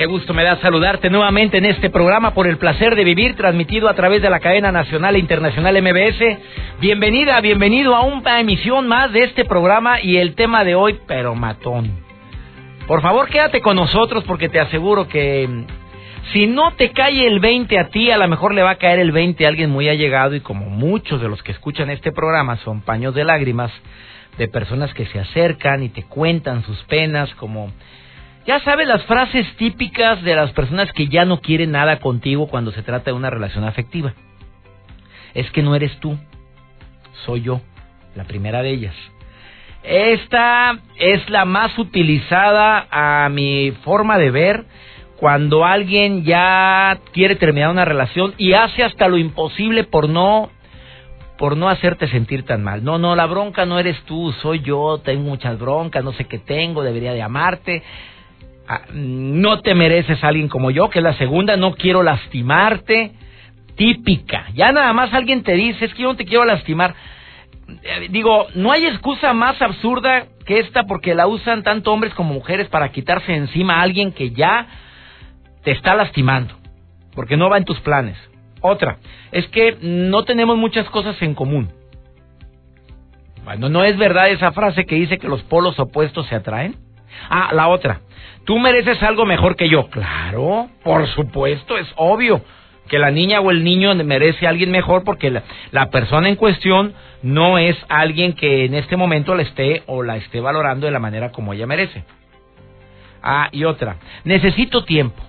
Qué gusto me da saludarte nuevamente en este programa por el placer de vivir, transmitido a través de la cadena nacional e internacional MBS. Bienvenida, bienvenido a una emisión más de este programa y el tema de hoy, pero matón. Por favor, quédate con nosotros porque te aseguro que mm, si no te cae el 20 a ti, a lo mejor le va a caer el 20 a alguien muy allegado y como muchos de los que escuchan este programa son paños de lágrimas de personas que se acercan y te cuentan sus penas como ya sabes las frases típicas de las personas que ya no quieren nada contigo cuando se trata de una relación afectiva. Es que no eres tú, soy yo, la primera de ellas. Esta es la más utilizada a mi forma de ver cuando alguien ya quiere terminar una relación y hace hasta lo imposible por no por no hacerte sentir tan mal. No, no, la bronca no eres tú, soy yo, tengo muchas broncas, no sé qué tengo, debería de amarte. Ah, no te mereces a alguien como yo, que es la segunda, no quiero lastimarte, típica. Ya nada más alguien te dice, es que yo no te quiero lastimar. Eh, digo, no hay excusa más absurda que esta porque la usan tanto hombres como mujeres para quitarse encima a alguien que ya te está lastimando, porque no va en tus planes. Otra, es que no tenemos muchas cosas en común. Bueno, ¿no es verdad esa frase que dice que los polos opuestos se atraen? Ah, la otra. Tú mereces algo mejor que yo. Claro, por supuesto, es obvio que la niña o el niño merece a alguien mejor porque la, persona en cuestión no es alguien que en este momento la esté o la esté valorando de la manera como ella merece. Ah, y otra. Necesito tiempo.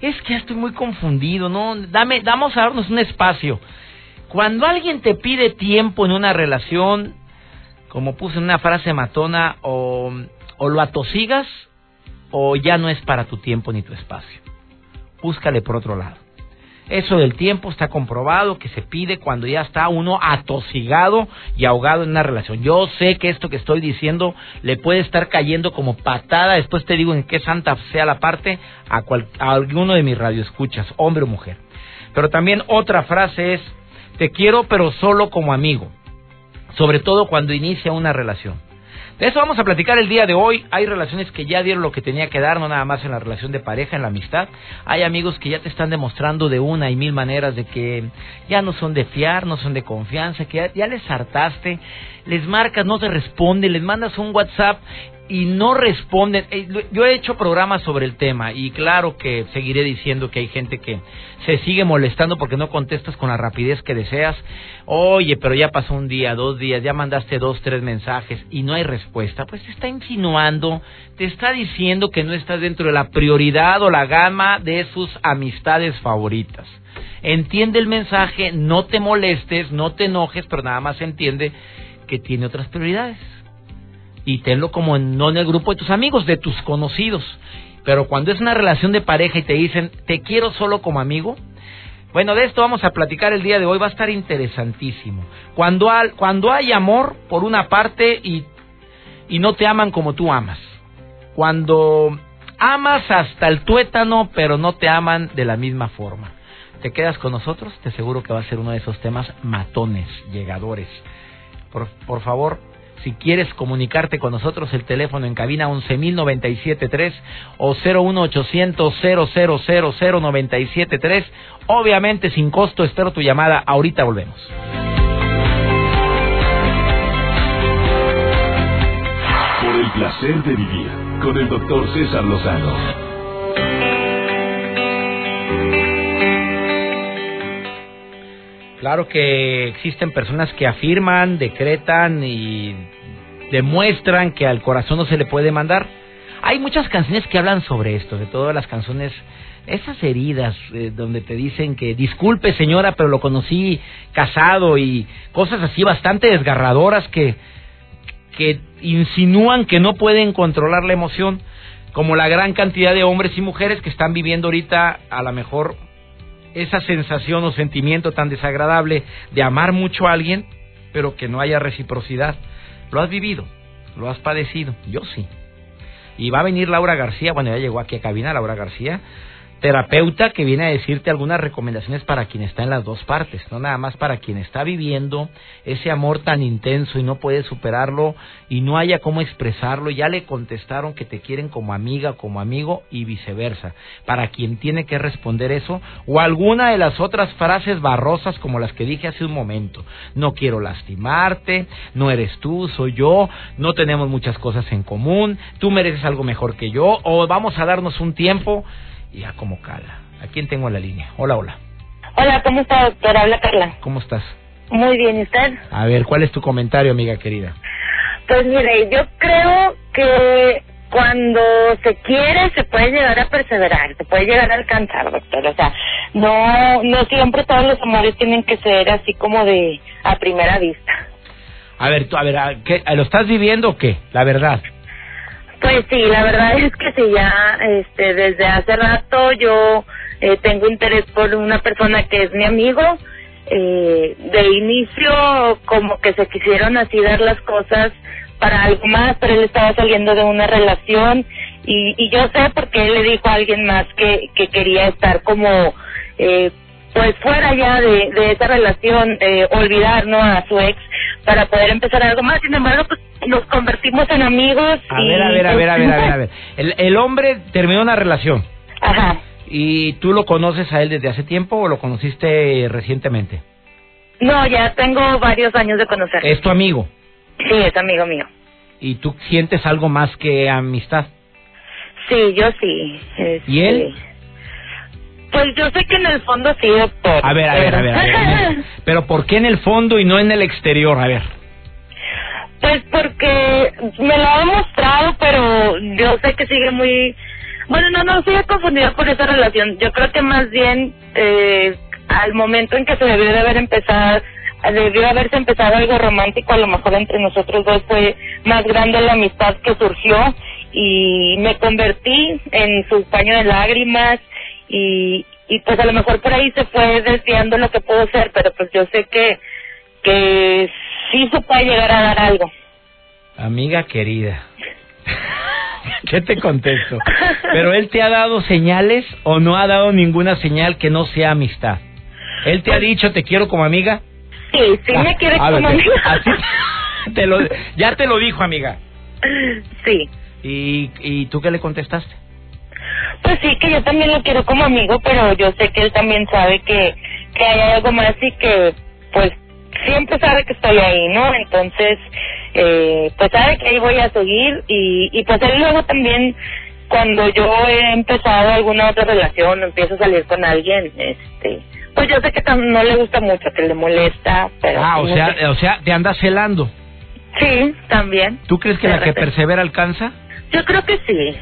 Es que estoy muy confundido, ¿no? Dame, vamos a darnos un espacio. Cuando alguien te pide tiempo en una relación, como puse en una frase matona, o o lo atosigas o ya no es para tu tiempo ni tu espacio. Búscale por otro lado. Eso del tiempo está comprobado que se pide cuando ya está uno atosigado y ahogado en una relación. Yo sé que esto que estoy diciendo le puede estar cayendo como patada, después te digo en qué santa sea la parte, a, a alguno de mis radioescuchas, hombre o mujer. Pero también otra frase es, te quiero pero solo como amigo, sobre todo cuando inicia una relación. Eso vamos a platicar el día de hoy. Hay relaciones que ya dieron lo que tenía que dar, no nada más en la relación de pareja, en la amistad. Hay amigos que ya te están demostrando de una y mil maneras de que ya no son de fiar, no son de confianza, que ya, les hartaste, les marcas, no te responde, les mandas un WhatsApp y no responden. Eh, yo he hecho programas sobre el tema y claro que seguiré diciendo que hay gente que se sigue molestando porque no contestas con la rapidez que deseas. Oye, pero ya pasó un día, dos días, ya mandaste dos, tres mensajes y no hay respuesta. Pues te está insinuando, te está diciendo que no estás dentro de la prioridad o la gama de sus amistades favoritas. Entiende el mensaje, no te molestes, no te enojes, pero nada más entiende que tiene otras prioridades y tenlo como no en el grupo de tus amigos, de tus conocidos. Pero cuando es una relación de pareja y te dicen, te quiero solo como amigo, bueno, de esto vamos a platicar el día de hoy, va a estar interesantísimo. Cuando, cuando hay amor por una parte y, y no te aman como tú amas. Cuando amas hasta el tuétano, pero no te aman de la misma forma. ¿Te quedas con nosotros? Te aseguro que va a ser uno de esos temas matones, llegadores. Por, por favor, si quieres comunicarte con nosotros, el teléfono en cabina 11.097.3 o 01800 0000973. Obviamente sin costo, espero tu llamada. Ahorita volvemos. Por el placer de vivir con el doctor César Lozano. Claro que existen personas que afirman, decretan y demuestran que al corazón no se le puede mandar. Hay muchas canciones que hablan sobre esto, de todas las canciones, esas heridas eh, donde te dicen que disculpe señora, pero lo conocí casado y cosas así bastante desgarradoras que que insinúan que no pueden controlar la emoción, como la gran cantidad de hombres y mujeres que están viviendo ahorita a lo mejor esa sensación o sentimiento tan desagradable de amar mucho a alguien, pero que no haya reciprocidad. ¿Lo has vivido? ¿Lo has padecido? Yo sí. Y va a venir Laura García, bueno, ya llegó aquí a cabina Laura García, terapeuta que viene a decirte algunas recomendaciones para quien está en las dos partes, no nada más para quien está viviendo ese amor tan intenso y no puede superarlo y no haya cómo expresarlo, ya le contestaron que te quieren como amiga, como amigo y viceversa, para quien tiene que responder eso o alguna de las otras frases barrosas como las que dije hace un momento, no quiero lastimarte, no eres tú, soy yo, no tenemos muchas cosas en común, tú mereces algo mejor que yo o vamos a darnos un tiempo y a como cala. ¿A quién tengo en la línea? Hola, hola. Hola, ¿cómo está, doctora? Habla Carla. ¿Cómo estás? Muy bien, ¿y usted? A ver, ¿cuál es tu comentario, amiga querida? Pues mire, yo creo que cuando se quiere se puede llegar a perseverar, se puede llegar a alcanzar, doctor. O sea, no, no siempre todos los amores tienen que ser así como de a primera vista. A ver, tú, a ver, ¿qué, ¿lo estás viviendo o qué? La verdad. Pues sí, la verdad es que sí, ya este, desde hace rato yo eh, tengo interés por una persona que es mi amigo. Eh, de inicio como que se quisieron así dar las cosas para algo más, pero él estaba saliendo de una relación y, y yo sé porque él le dijo a alguien más que, que quería estar como eh, pues fuera ya de, de esa relación, eh, olvidar ¿no? a su ex para poder empezar algo más. Sin embargo, pues nos convertimos en amigos. A y, ver, a ver, a ver, a ver, a ver, a ver. El, el hombre terminó una relación. Ajá. ¿Y tú lo conoces a él desde hace tiempo o lo conociste recientemente? No, ya tengo varios años de conocerlo. ¿Es tu amigo? Sí, es amigo mío. ¿Y tú sientes algo más que amistad? Sí, yo sí. Este... ¿Y él? Pues yo sé que en el fondo sí, doctor. A ver, a ver, a ver. A ver, a ver. Pero ¿por qué en el fondo y no en el exterior? A ver. Pues porque me lo ha demostrado, pero yo sé que sigue muy... Bueno, no, no, sigue confundida por esa relación. Yo creo que más bien eh, al momento en que se debió de haber empezado, debió haberse empezado algo romántico, a lo mejor entre nosotros dos fue más grande la amistad que surgió y me convertí en su paño de lágrimas y, y pues a lo mejor por ahí se fue desviando lo que puedo ser, pero pues yo sé que, que sí se puede llegar a dar algo. Amiga querida, ¿qué te contesto? ¿Pero él te ha dado señales o no ha dado ninguna señal que no sea amistad? ¿Él te ha dicho te quiero como amiga? Sí, sí me quiere Ah, como vete. amiga. Así te lo, ya te lo dijo, amiga. Sí. ¿Y, ¿Y tú qué le contestaste? Pues sí, que yo también lo quiero como amigo, pero yo sé que él también sabe que, que hay algo más y que, pues, siempre sabe que estoy ahí, ¿no? Entonces, eh, pues sabe que ahí voy a seguir y, y pues él luego también, cuando yo he empezado alguna otra relación o empiezo a salir con alguien, este, pues yo sé que no le gusta mucho, que le molesta, pero... Ah, o sea, o sea, te andas celando. Sí, también. ¿Tú crees que la que persevera alcanza? Yo creo que sí.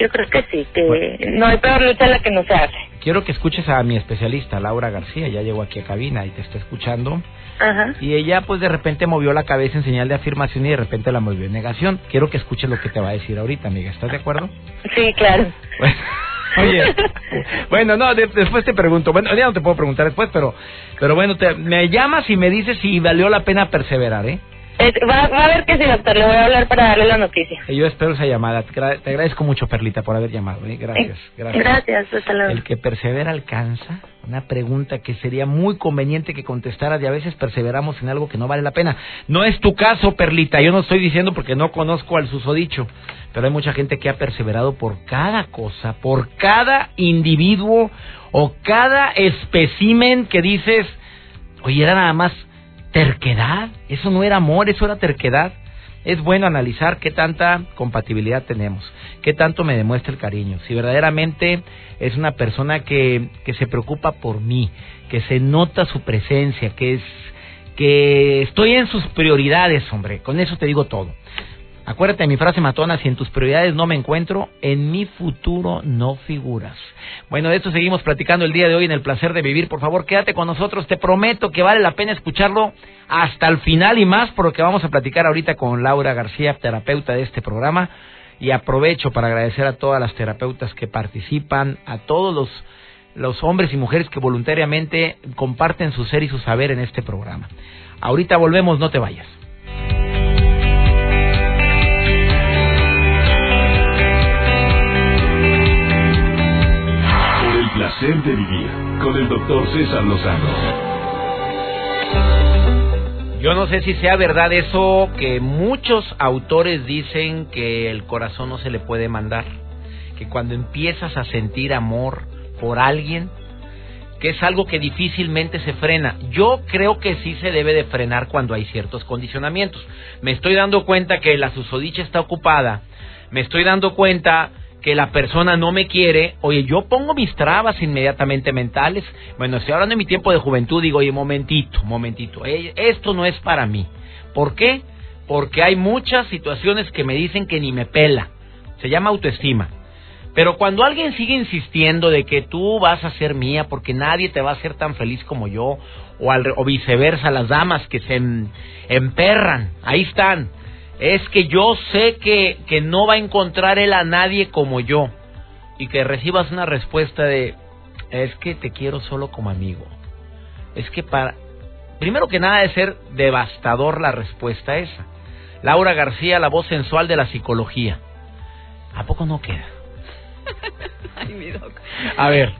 Yo creo que sí, que Bueno. no hay peor lucha la que no se hace. Quiero que escuches a mi especialista, Laura García, ya llegó aquí a cabina y te está escuchando. Ajá. Y ella pues de repente movió la cabeza en señal de afirmación y de repente la movió en negación. Quiero que escuches lo que te va a decir ahorita, amiga. ¿Estás de acuerdo? Sí, claro. Bueno, Oye, bueno, no, de- después te pregunto. Bueno, ya no te puedo preguntar después, pero, pero bueno, te, me llamas y me dices si valió la pena perseverar, ¿eh? Eh, va, va a ver que sí, doctor, le voy a hablar para darle la noticia. Yo espero esa llamada. Te agradezco mucho, Perlita, por haber llamado. ¿eh? Gracias, Eh, gracias. Gracias, hasta luego. El que persevera alcanza. Una pregunta que sería muy conveniente que contestaras y a veces perseveramos en algo que no vale la pena. No es tu caso, Perlita. Yo no estoy diciendo porque no conozco al susodicho. Pero hay mucha gente que ha perseverado por cada cosa, por cada individuo o cada especimen que dices, oye, era nada más terquedad. Eso no era amor, eso era terquedad. Es bueno analizar qué tanta compatibilidad tenemos, qué tanto me demuestra el cariño, si verdaderamente es una persona que, que se preocupa por mí, que se nota su presencia, que es que estoy en sus prioridades, hombre, con eso te digo todo. Acuérdate de mi frase matona, si en tus prioridades no me encuentro, en mi futuro no figuras. Bueno, de esto seguimos platicando el día de hoy en el placer de vivir. Por favor, quédate con nosotros. Te prometo que vale la pena escucharlo hasta el final y más porque vamos a platicar ahorita con Laura García, terapeuta de este programa. Y aprovecho para agradecer a todas las terapeutas que participan, a todos los, los hombres y mujeres que voluntariamente comparten su ser y su saber en este programa. Ahorita volvemos, no te vayas. Placer de vivir con el doctor César Lozano. Yo no sé si sea verdad eso que muchos autores dicen que el corazón no se le puede mandar, que cuando empiezas a sentir amor por alguien, que es algo que difícilmente se frena. Yo creo que sí se debe de frenar cuando hay ciertos condicionamientos. Me estoy dando cuenta que la susodicha está ocupada, me estoy dando cuenta que la persona no me quiere, oye, yo pongo mis trabas inmediatamente mentales. Bueno, estoy hablando de mi tiempo de juventud, digo, oye, momentito, momentito, eh, esto no es para mí. ¿Por qué? Porque hay muchas situaciones que me dicen que ni me pela. Se llama autoestima. Pero cuando alguien sigue insistiendo de que tú vas a ser mía porque nadie te va a hacer tan feliz como yo, o, al, o viceversa, las damas que se emperran, ahí están es que yo sé que, que no va a encontrar él a nadie como yo y que recibas una respuesta de es que te quiero solo como amigo. Es que para primero que nada de ser devastador la respuesta esa. Laura García, la voz sensual de la psicología. ¿A poco no queda? Ay, mi doc. A ver,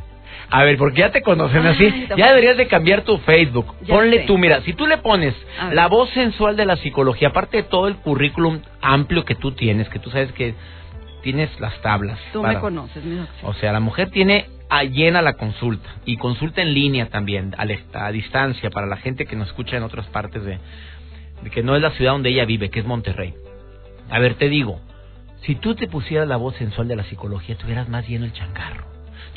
a ver, porque ya te conocen así. Ay, Ya deberías de cambiar tu Facebook. Ya Ponle sé. tú, mira, si tú le pones la voz sensual de la psicología, aparte de todo el currículum amplio que tú tienes, que tú sabes que tienes las tablas. Tú para- me conoces, mi doc. O sea, la mujer tiene a llena la consulta y consulta en línea también, a, la- a distancia, para la gente que nos escucha en otras partes de, de que no es la ciudad donde ella vive, que es Monterrey. A ver, te digo, si tú te pusieras la voz sensual de la psicología, tuvieras más lleno el changarro.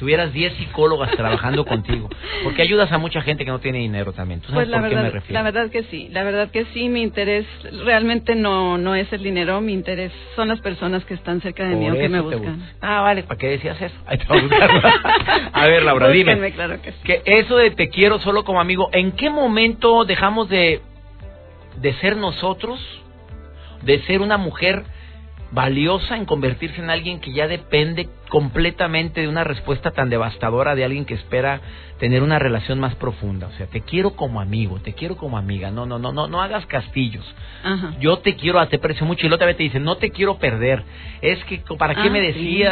Tuvieras 10 psicólogas trabajando contigo. Porque ayudas a mucha gente que no tiene dinero también. ¿Tú sabes Pues la por qué me verdad, refiero? la verdad que sí, la verdad que sí, mi interés realmente no no es el dinero, mi interés son las personas que están cerca de mí o Por que me buscan. gusta. Ah, vale, ¿para qué decías eso? Ahí te a buscar. a ver, Laura, dime. Búsquenme, claro que sí. que eso de te quiero solo como amigo, ¿en qué momento dejamos de, de ser nosotros, de ser una mujer valiosa en convertirse en alguien que ya depende completamente de una respuesta tan devastadora de alguien que espera tener una relación más profunda? O sea, te quiero como amigo, te quiero como amiga. No, no, no, no, no hagas castillos. Ajá. Yo te quiero, te aprecio mucho y la otra vez te dicen, no te quiero perder. Es que, ¿para qué Ah, me sí.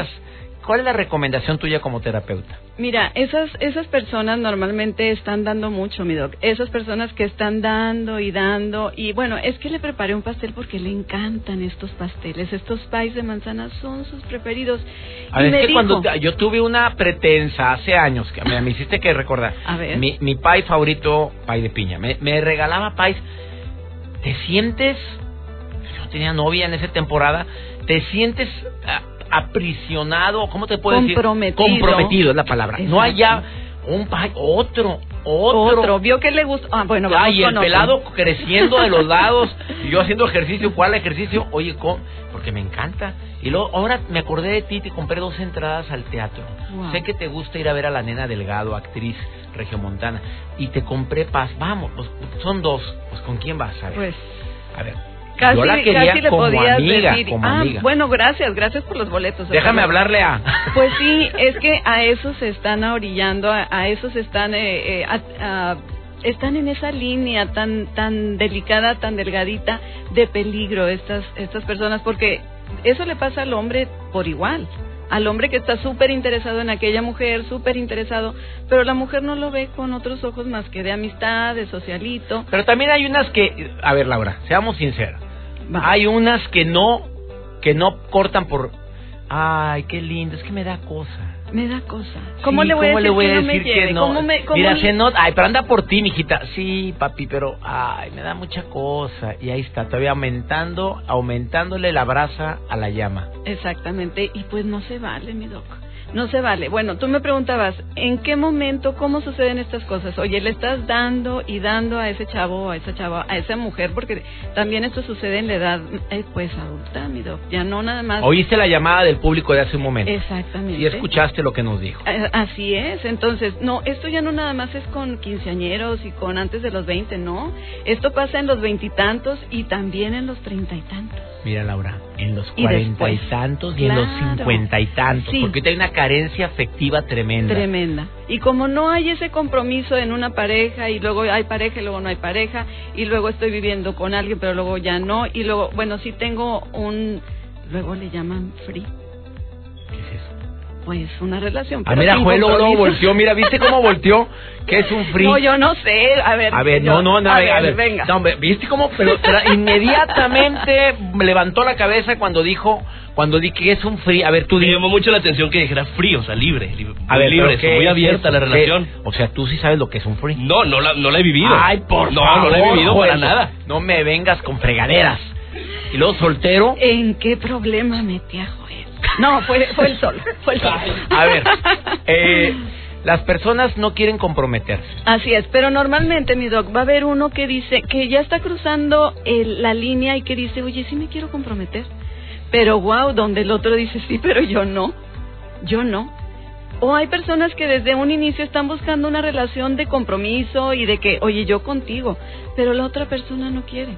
¿Cuál es la recomendación tuya como terapeuta? Mira, esas esas personas normalmente están dando mucho, mi doc. Esas personas que están dando y dando y bueno, es que le preparé un pastel porque le encantan estos pasteles, estos pies de manzana son sus preferidos. A ver, es que dijo- cuando yo tuve una pretensa hace años, que me, me hiciste que recordar. A ver. Mi, mi pie favorito, pie de piña. Me, me regalaba pies. ¿Te sientes? Yo no tenía novia en esa temporada. ¿Te sientes ah, aprisionado? ¿Cómo te puedo decir? Comprometido. Comprometido es la palabra. No Exacto. haya un otro, otro. otro, vio que le gustó. Ah, bueno, vamos Ay, el con otro. pelado creciendo de los lados y yo haciendo ejercicio. ¿Cuál ejercicio? Oye, ¿cómo? porque me encanta. Y luego, ahora me acordé de ti, te compré dos entradas al teatro. Wow. Sé que te gusta ir a ver a la nena Delgado, actriz regiomontana. Y te compré paz. Vamos, pues, son dos. Pues ¿con quién vas? A ver. Pues a ver. Casi, yo la quería casi le como podías amiga, decir. como ah, amiga. bueno, gracias, gracias por los boletos. Déjame hablarle a... Pues sí, es que a eso se están orillando, a, a eso se están, eh, eh, a- a- están en esa línea tan tan delicada, tan delgadita de peligro estas estas personas, porque eso le pasa al hombre por igual, al hombre que está súper interesado en aquella mujer, súper interesado, pero la mujer no lo ve con otros ojos más que de amistad, de socialito. Pero también hay unas que... A ver, Laura, seamos sinceros. Va. Hay unas que no, que no cortan por... Ay, qué lindo, es que me da cosa. Me da cosa. ¿Cómo Sí, le voy a ¿cómo decir, le voy que, a no me que no? ¿Cómo me, cómo Mira, se nota, ay, pero anda por ti, mijita. Sí, papi, pero ay, me da mucha cosa. Y ahí está, todavía aumentando, aumentándole la brasa a la llama. Exactamente, y pues no se vale, mi doc. No se vale. Bueno, tú me preguntabas, ¿en qué momento, cómo suceden estas cosas? Oye, le estás dando y dando a ese chavo, a esa chava, a esa mujer, porque también esto sucede en la edad, eh, pues, adulta, mi doc. Ya no nada más. Oíste la llamada del público de hace un momento. Exactamente. Y escuchaste lo que nos dijo. Eh, Así es. Entonces, no, esto ya no nada más es con quinceañeros y con antes de los 20, no. Esto pasa en los veintitantos y, también en los treinta y tantos. Mira, Laura, en los cuarenta y tantos y en los cincuenta y tantos. Sí. Porque ahorita hay una carencia afectiva tremenda. Tremenda. Y como no hay ese compromiso en una pareja y luego hay pareja y luego no hay pareja y luego estoy viviendo con alguien pero luego ya no y luego, bueno, sí tengo un, luego le llaman free. Pues una relación. Ah, mira, Joel luego, volteó. Mira, ¿viste cómo volteó? ¿Qué es un free? No, yo no sé. A ver. A ver, yo- no, no, no, a, a ver, ver, venga. No, hombre, ¿viste cómo? Pero, pero inmediatamente me levantó la cabeza cuando dijo, cuando di que es un free. A ver, tú Me llamó mucho la atención que dijera frío, o sea, libre. li- A ver, libre, pero ¿qué muy abierta eso? la relación. ¿Qué? O sea, tú sí sabes lo que es un free. No, no la, no la he vivido. Ay, por no, favor. no la he vivido para nada. No me vengas con fregaderas. Y luego soltero. ¿En qué problema metí a Joel? No, fue, fue el sol. Fue el sol. A ver, eh, las personas no quieren comprometerse. Así es, pero normalmente, mi doc, va a haber uno que dice que ya está cruzando el- la línea y que dice, oye, sí me quiero comprometer. Pero wow, donde el otro dice, sí, pero yo no. Yo no. O hay personas que desde un inicio están buscando una relación de compromiso y de que, oye, yo contigo, pero la otra persona no quiere.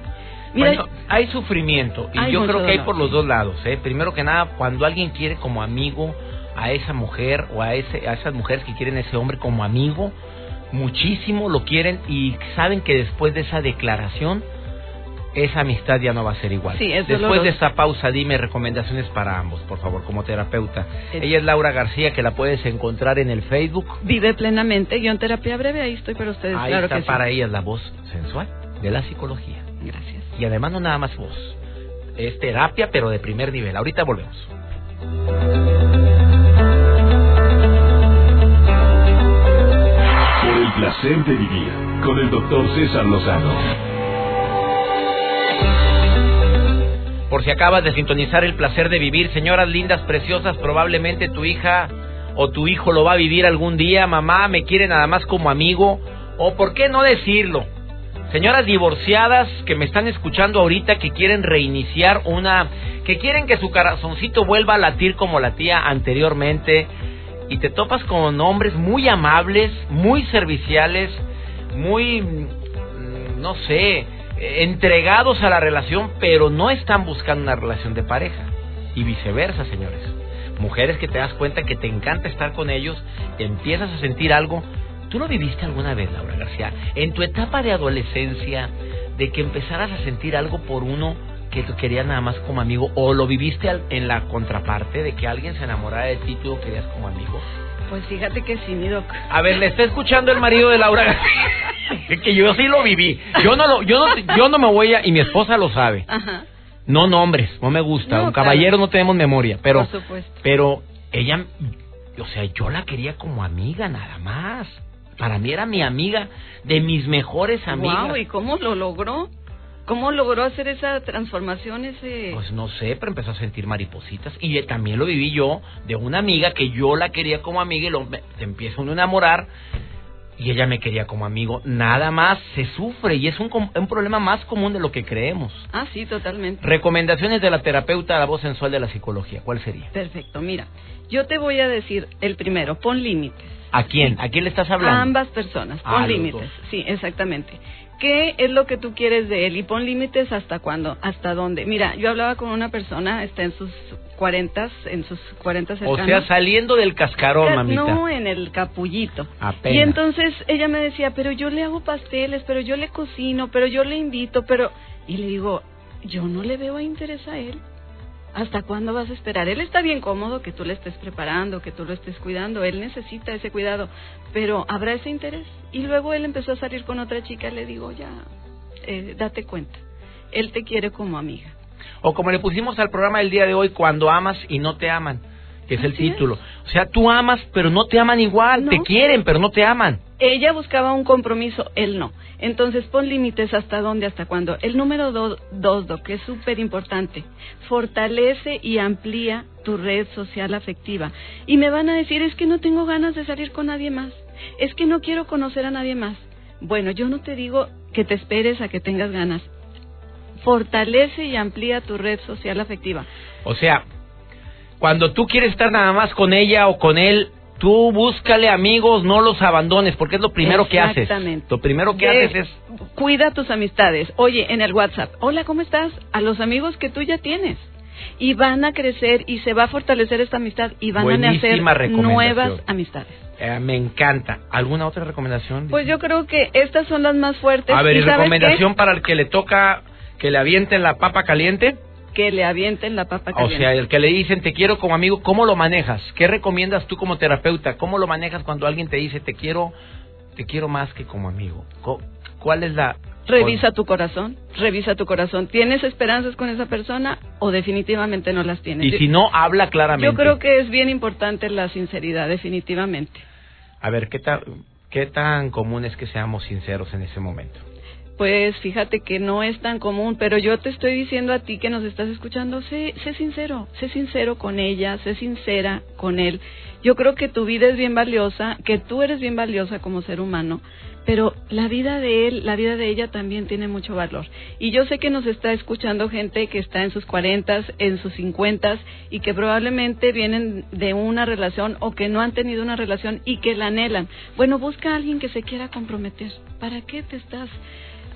Mira, Bueno, hay sufrimiento y Hay yo creo que hay por los dos lados. ¿eh? Primero que nada, cuando alguien quiere como amigo a esa mujer o a, ese, a esas mujeres que quieren a ese hombre como amigo, muchísimo lo quieren y saben que después de esa declaración, esa amistad ya no va a ser igual. Sí, después doloroso. de esta pausa, dime recomendaciones para ambos, por favor, como terapeuta. Ella es Laura García, que la puedes encontrar en el Facebook. vive plenamente, guion terapia breve, ahí estoy para ustedes, Ahí claro está que sí. para ellas la voz sensual de la psicología. Gracias. Y además no nada más voz. Es terapia, pero de primer nivel. Ahorita volvemos. Por el placer de vivir con el doctor César Lozano. Por si acabas de sintonizar el placer de vivir, señoras lindas, preciosas, probablemente tu hija o tu hijo lo va a vivir algún día. Mamá, me quiere nada más como amigo. O por qué no decirlo. Señoras divorciadas que me están escuchando ahorita, que quieren reiniciar una, que quieren que su corazoncito vuelva a latir como latía anteriormente, y te topas con hombres muy amables, muy serviciales, muy, mm, no sé, entregados a la relación, pero no están buscando una relación de pareja. Y viceversa, señores. Mujeres que te das cuenta que te encanta estar con ellos, te empiezas a sentir algo. ¿Tú lo viviste alguna vez, Laura García? En tu etapa de adolescencia, de que empezaras a sentir algo por uno que tú querías nada más como amigo, o lo viviste al- en la contraparte de que alguien se enamorara de ti y tú lo querías como amigo. Pues fíjate que sí, mi doc. A ver, le está escuchando el marido de Laura García. que yo sí lo viví. Yo no lo, yo no, yo no me voy a, y mi esposa lo sabe. Ajá. No nombres, no me gusta. No, Un caballero no tenemos memoria, pero, Por supuesto. pero ella, o sea, yo la quería como amiga nada más. Para mí era mi amiga, de mis mejores amigas. Wow, ¿y cómo lo logró? ¿Cómo logró hacer esa transformación, ese...? Pues no sé, pero empezó a sentir maripositas. Y también lo viví yo de una amiga que yo la quería como amiga y lo, te empieza uno a enamorar y ella me quería como amigo. Nada más se sufre y es un, un problema más común de lo que creemos. Ah, sí, totalmente. Recomendaciones de la terapeuta, la voz sensual de la psicología. ¿Cuál sería? Perfecto, mira, yo te voy a decir el primero, pon límites. ¿A quién? ¿A quién le estás hablando? A ambas personas, Ah, pon los límites. Sí, exactamente. ¿Qué es lo que tú quieres de él? Y pon límites hasta cuándo, hasta dónde. Mira, yo hablaba con una persona, está en sus cuarentas, en sus cuarentas O sea, saliendo del cascarón, Ca- mamita. No, en el capullito. Apenas. Y entonces ella me decía, pero yo le hago pasteles, pero yo le cocino, pero yo le invito, pero... Y le digo, yo no le veo interés a él. ¿Hasta cuándo vas a esperar? Él está bien cómodo que tú le estés preparando, que tú lo estés cuidando, él necesita ese cuidado, pero ¿habrá ese interés? Y luego él empezó a salir con otra chica, le digo, ya, eh, date cuenta, él te quiere como amiga. O como le pusimos al programa del día de hoy, cuando amas y no te aman. Que es el es. título. O sea, tú amas, pero no te aman igual. No. Te quieren, pero no te aman. Ella buscaba un compromiso, él no. Entonces pon límites hasta dónde, hasta cuándo. El número do- dos, Doc, que es súper importante, fortalece y amplía tu red social afectiva. Y me van a decir, es que no tengo ganas de salir con nadie más, es que no quiero conocer a nadie más. Bueno, yo no te digo que te esperes a que tengas ganas. Fortalece y amplía tu red social afectiva. O sea, cuando tú quieres estar nada más con ella o con él, tú búscale amigos, no los abandones, porque es lo primero que haces. Exactamente. Lo primero que haces es Cuida tus amistades. Oye, en el WhatsApp, hola, ¿cómo estás? A los amigos que tú ya tienes. Y van a crecer y se va a fortalecer esta amistad y van a nacer nuevas amistades. Eh, me encanta. ¿Alguna otra recomendación? Pues yo creo que estas son las más fuertes. A ver, ¿Y ¿y sabes recomendación para el que le toca que le avienten la papa caliente? Que le avienten la papa O caliente. sea, el que le dicen te quiero como amigo, ¿cómo lo manejas? ¿Qué recomiendas tú como terapeuta? ¿Cómo lo manejas cuando alguien te dice te quiero, te quiero más que como amigo? ¿Cuál es la Revisa tu corazón, revisa tu corazón. ¿Tienes esperanzas con esa persona o definitivamente no las tienes? Y si no, habla claramente. Yo creo que es bien importante la sinceridad, definitivamente. A ver, ¿qué tan, ¿qué tan común es que seamos sinceros en ese momento? Pues fíjate que no es tan común, pero yo te estoy diciendo a ti que nos estás escuchando, sé, sé sincero, sé sincero con ella, sé sincera con él. Yo creo que tu vida es bien valiosa, que tú eres bien valiosa como ser humano, pero la vida de él, la vida de ella también tiene mucho valor. Y yo sé que nos está escuchando gente que está en sus cuarentas, en sus cincuentas y que probablemente vienen de una relación o que no han tenido una relación y que la anhelan. Bueno, busca a alguien que se quiera comprometer. ¿Para qué te estás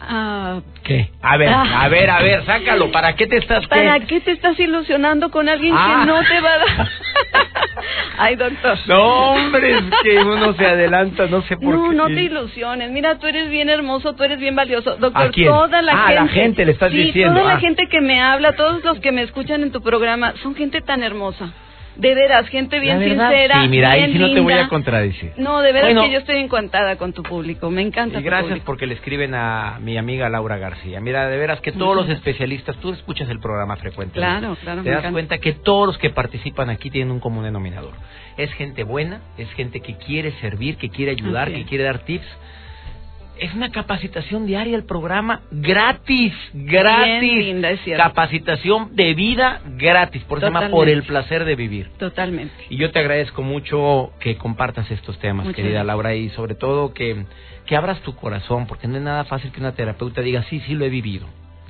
ah, ¿Qué? A ver, Ah. a ver, a ver, sácalo. ¿Para qué te estás? ¿Para qué te estás ilusionando con alguien Ah. que no te va a dar? Ay, doctor. No, hombre, es que uno se adelanta, no sé por No, qué. no te ilusiones. Mira, tú eres bien hermoso, tú eres bien valioso. Doctor, ¿A quién? toda la Ah, gente. la gente, le estás sí, diciendo, Toda ah. la gente que me habla, todos los que me escuchan en tu programa, son gente tan hermosa. De veras, gente bien sincera. Sí, mira, ahí bien sí no te voy linda. a contradecir. No, de veras Bueno. que yo estoy encantada con tu público. Me encanta Y tu gracias público. porque le escriben a mi amiga Laura García. Mira, de veras que todos los especialistas, tú escuchas el programa frecuentemente. Claro, claro, Te me das encanta. cuenta que todos los que participan aquí tienen un común denominador. Es gente buena, es gente que quiere servir, que quiere ayudar, Así que quiere dar tips. Es una capacitación diaria el programa gratis, gratis. Bien linda, es cierto. Capacitación de vida gratis, por eso se llama Totalmente. por el placer de vivir. Totalmente. Y yo te agradezco mucho que compartas estos temas, Muchas querida gracias. Laura, y sobre todo que, que abras tu corazón, porque no es nada fácil que una terapeuta diga, sí, sí lo he vivido.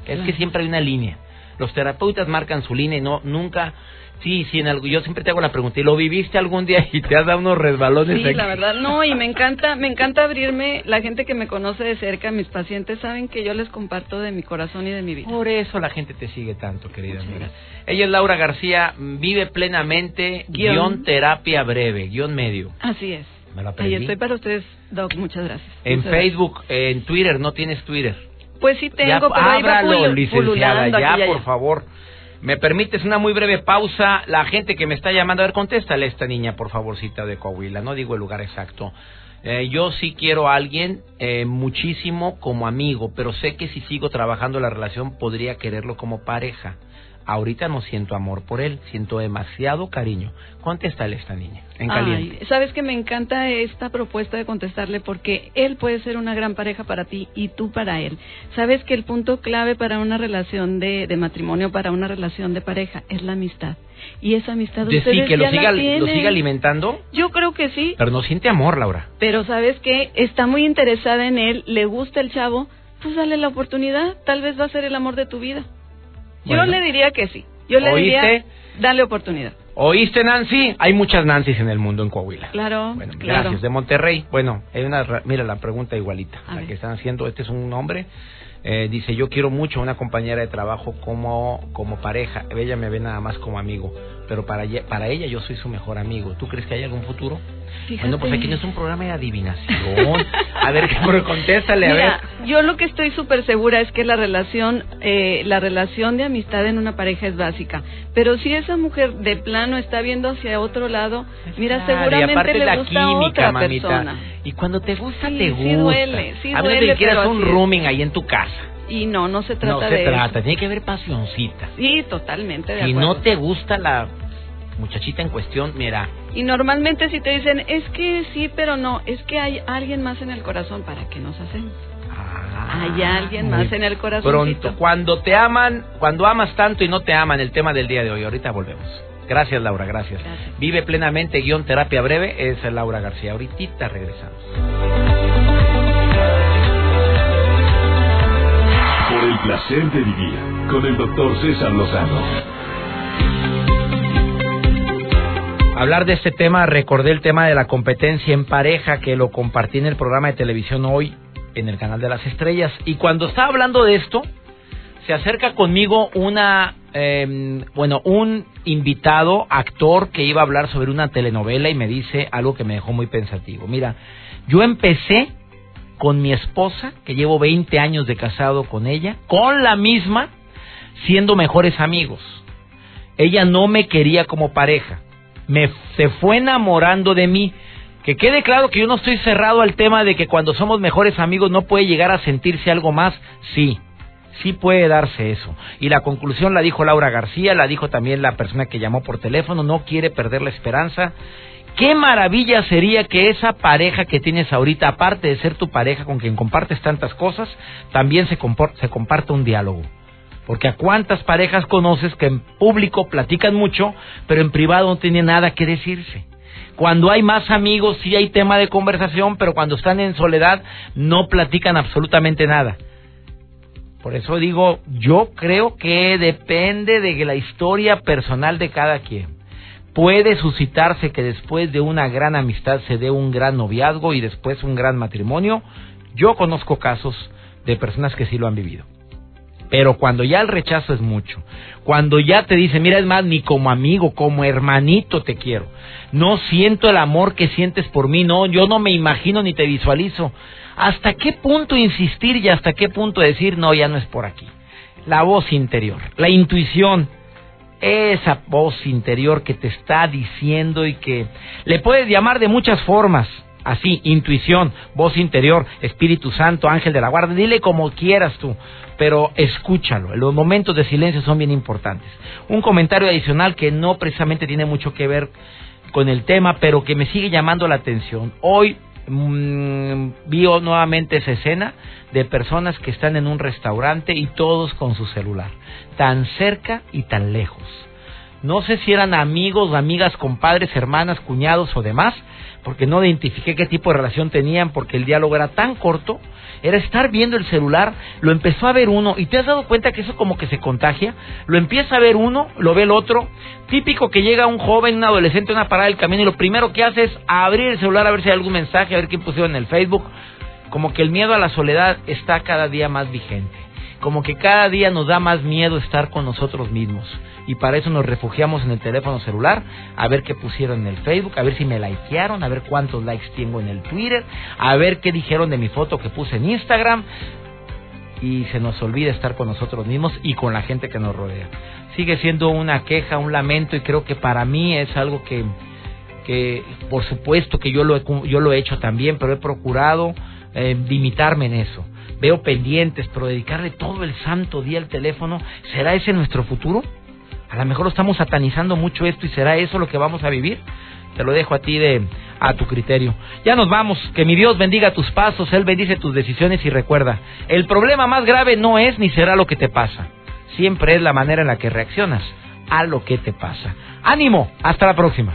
Es que siempre hay una línea. Los terapeutas marcan su línea y no, nunca, sí, sí, en algo, yo siempre te hago la pregunta, ¿y lo viviste algún día y te has dado unos resbalones Sí, aquí? la verdad, no, y me encanta, me encanta abrirme, la gente que me conoce de cerca, mis pacientes saben que yo les comparto de mi corazón y de mi vida. Por eso la gente te sigue tanto, querida amiga. Ella es Laura García, vive plenamente, Guión. guion terapia breve, guion medio. Así es. Me lo Ahí estoy para ustedes, Doc, muchas gracias. En Muchas Facebook, en Twitter, no tienes Twitter. Pues sí tengo, ya, pero ahí va ábralo, pulu- licenciada, ya, por favor. ¿Me permites una muy breve pausa? La gente que me está llamando, a ver, contéstale a esta niña, por favorcita, de Coahuila. No digo el lugar exacto. Eh, yo sí quiero a alguien eh, muchísimo como amigo, pero sé que si sigo trabajando la relación podría quererlo como pareja. Ahorita no siento amor por él, siento demasiado cariño. Contéstale a esta niña, en caliente. Ay, Sabes que me encanta esta propuesta de contestarle porque él puede ser una gran pareja para ti y tú para él. Sabes que el punto clave para una relación de, de matrimonio, para una relación de pareja, es la amistad. Y esa amistad De sí, ustedes que lo ya la siga, lo siga alimentando, Yo creo que sí, pero no siente amor, Laura. pero sabes que está muy interesada en él, le gusta el chavo, pues dale la oportunidad, tal vez va a ser el amor de tu vida. Bueno. Yo le diría que sí. Yo le ¿Oíste? diría, dale oportunidad. ¿Oíste, Nancy? Hay muchas Nancys en el mundo en Coahuila. Claro, Bueno, claro. gracias. De Monterrey. Bueno, hay una, ra- mira la pregunta igualita. A la ver. que están haciendo. Este es un hombre. eh, dice, yo quiero mucho a una compañera de trabajo como, como pareja. Ella me ve nada más como amigo. Pero para ella, para ella yo soy su mejor amigo. ¿Tú crees que hay algún futuro? Bueno, pues aquí no es un programa de adivinación. a ver, pero contéstale, a Mira, ver. yo lo que estoy súper segura es que la relación, eh, la relación de amistad en una pareja es básica. Pero si esa mujer de plano está viendo hacia otro lado, mira, Claro, y seguramente le la gusta química, otra mamita. persona. Y cuando te gusta, Sí, te sí gusta. duele, sí a menos duele, que quieras un así rooming ahí en tu casa. Y no, no se trata no de se eso. trata, tiene que haber pasioncita. Sí, totalmente de Si acuerdo. no te gusta la muchachita en cuestión, mira, Y normalmente si te dicen, es que sí, pero no, es que hay alguien más en el corazón, ¿para qué nos hacemos? Hay alguien más en el. Ah, Pronto, cuando te aman, cuando amas tanto y no te aman, el tema del día de hoy. Ahorita volvemos. Gracias, Laura, gracias. Gracias. Vive plenamente, guion terapia breve, es Laura García. Ahorita regresamos. El placer de vivir con el doctor César Lozano. Hablar de este tema, recordé el tema de la competencia en pareja que lo compartí en el programa de televisión hoy en el canal de las estrellas. Y cuando estaba hablando de esto, se acerca conmigo una, eh, bueno, un invitado, actor que iba a hablar sobre una telenovela y me dice algo que me dejó muy pensativo. Mira, yo empecé con mi esposa, que llevo 20 años de casado con ella, con la misma, siendo mejores amigos. Ella no me quería como pareja. Me se fue enamorando de mí. Que quede claro que yo no estoy cerrado al tema de que cuando somos mejores amigos no puede llegar a sentirse algo más. Sí, sí puede darse eso. Y la conclusión la dijo Laura García, la dijo también la persona que llamó por teléfono, no quiere perder la esperanza. Qué maravilla sería que esa pareja que tienes ahorita, aparte de ser tu pareja con quien compartes tantas cosas, también se, se comparta un diálogo. Porque a cuántas parejas conoces que en público platican mucho, pero en privado no tienen nada que decirse. Cuando hay más amigos sí hay tema de conversación, pero cuando están en soledad no platican absolutamente nada. Por eso digo, yo creo que depende de la historia personal de cada quien. Puede suscitarse que después de una gran amistad se dé un gran noviazgo y después un gran matrimonio. Yo conozco casos de personas que sí lo han vivido. Pero cuando ya el rechazo es mucho, cuando ya te dice, mira, es más, ni como amigo, como hermanito te quiero, no siento el amor que sientes por mí, no, yo no me imagino ni te visualizo. ¿Hasta qué punto insistir y hasta qué punto decir, no, ya no es por aquí? La voz interior, la intuición, esa voz interior que te está diciendo y que le puedes llamar de muchas formas. Así, intuición, voz interior, Espíritu Santo, ángel de la guarda, dile como quieras tú, pero escúchalo. Los momentos de silencio son bien importantes. Un comentario adicional que no precisamente tiene mucho que ver con el tema, pero que me sigue llamando la atención. Hoy mm, vi nuevamente esa escena de personas que están en un restaurante y todos con su celular, tan cerca y tan lejos. No sé si eran amigos, amigas, compadres, hermanas, cuñados o demás, porque no identifiqué qué tipo de relación tenían, porque el diálogo era tan corto, era estar viendo el celular, lo empezó a ver uno, y te has dado cuenta que eso como que se contagia, lo empieza a ver uno, lo ve el otro, típico que llega un joven, un adolescente a una parada del camino y lo primero que hace es abrir el celular a ver si hay algún mensaje, a ver quién pusieron en el Facebook, como que el miedo a la soledad está cada día más vigente, como que cada día nos da más miedo estar con nosotros mismos y para eso nos refugiamos en el teléfono celular, a ver qué pusieron en el Facebook, a ver si me likearon, a ver cuántos likes tengo en el Twitter, a ver qué dijeron de mi foto que puse en Instagram y se nos olvida estar con nosotros mismos y con la gente que nos rodea. Sigue siendo una queja, un lamento y creo que para mí es algo que que por supuesto que yo lo he, yo lo he hecho también, pero he procurado eh, limitarme en eso. Veo pendientes, pero dedicarle todo el santo día al teléfono, ¿será ese nuestro futuro? A lo mejor estamos satanizando mucho esto y será eso lo que vamos a vivir. Te lo dejo a ti de a tu criterio. Ya nos vamos. Que mi Dios bendiga tus pasos, él bendice tus decisiones y recuerda, el problema más grave no es ni será lo que te pasa. Siempre es la manera en la que reaccionas a lo que te pasa. Ánimo, hasta la próxima.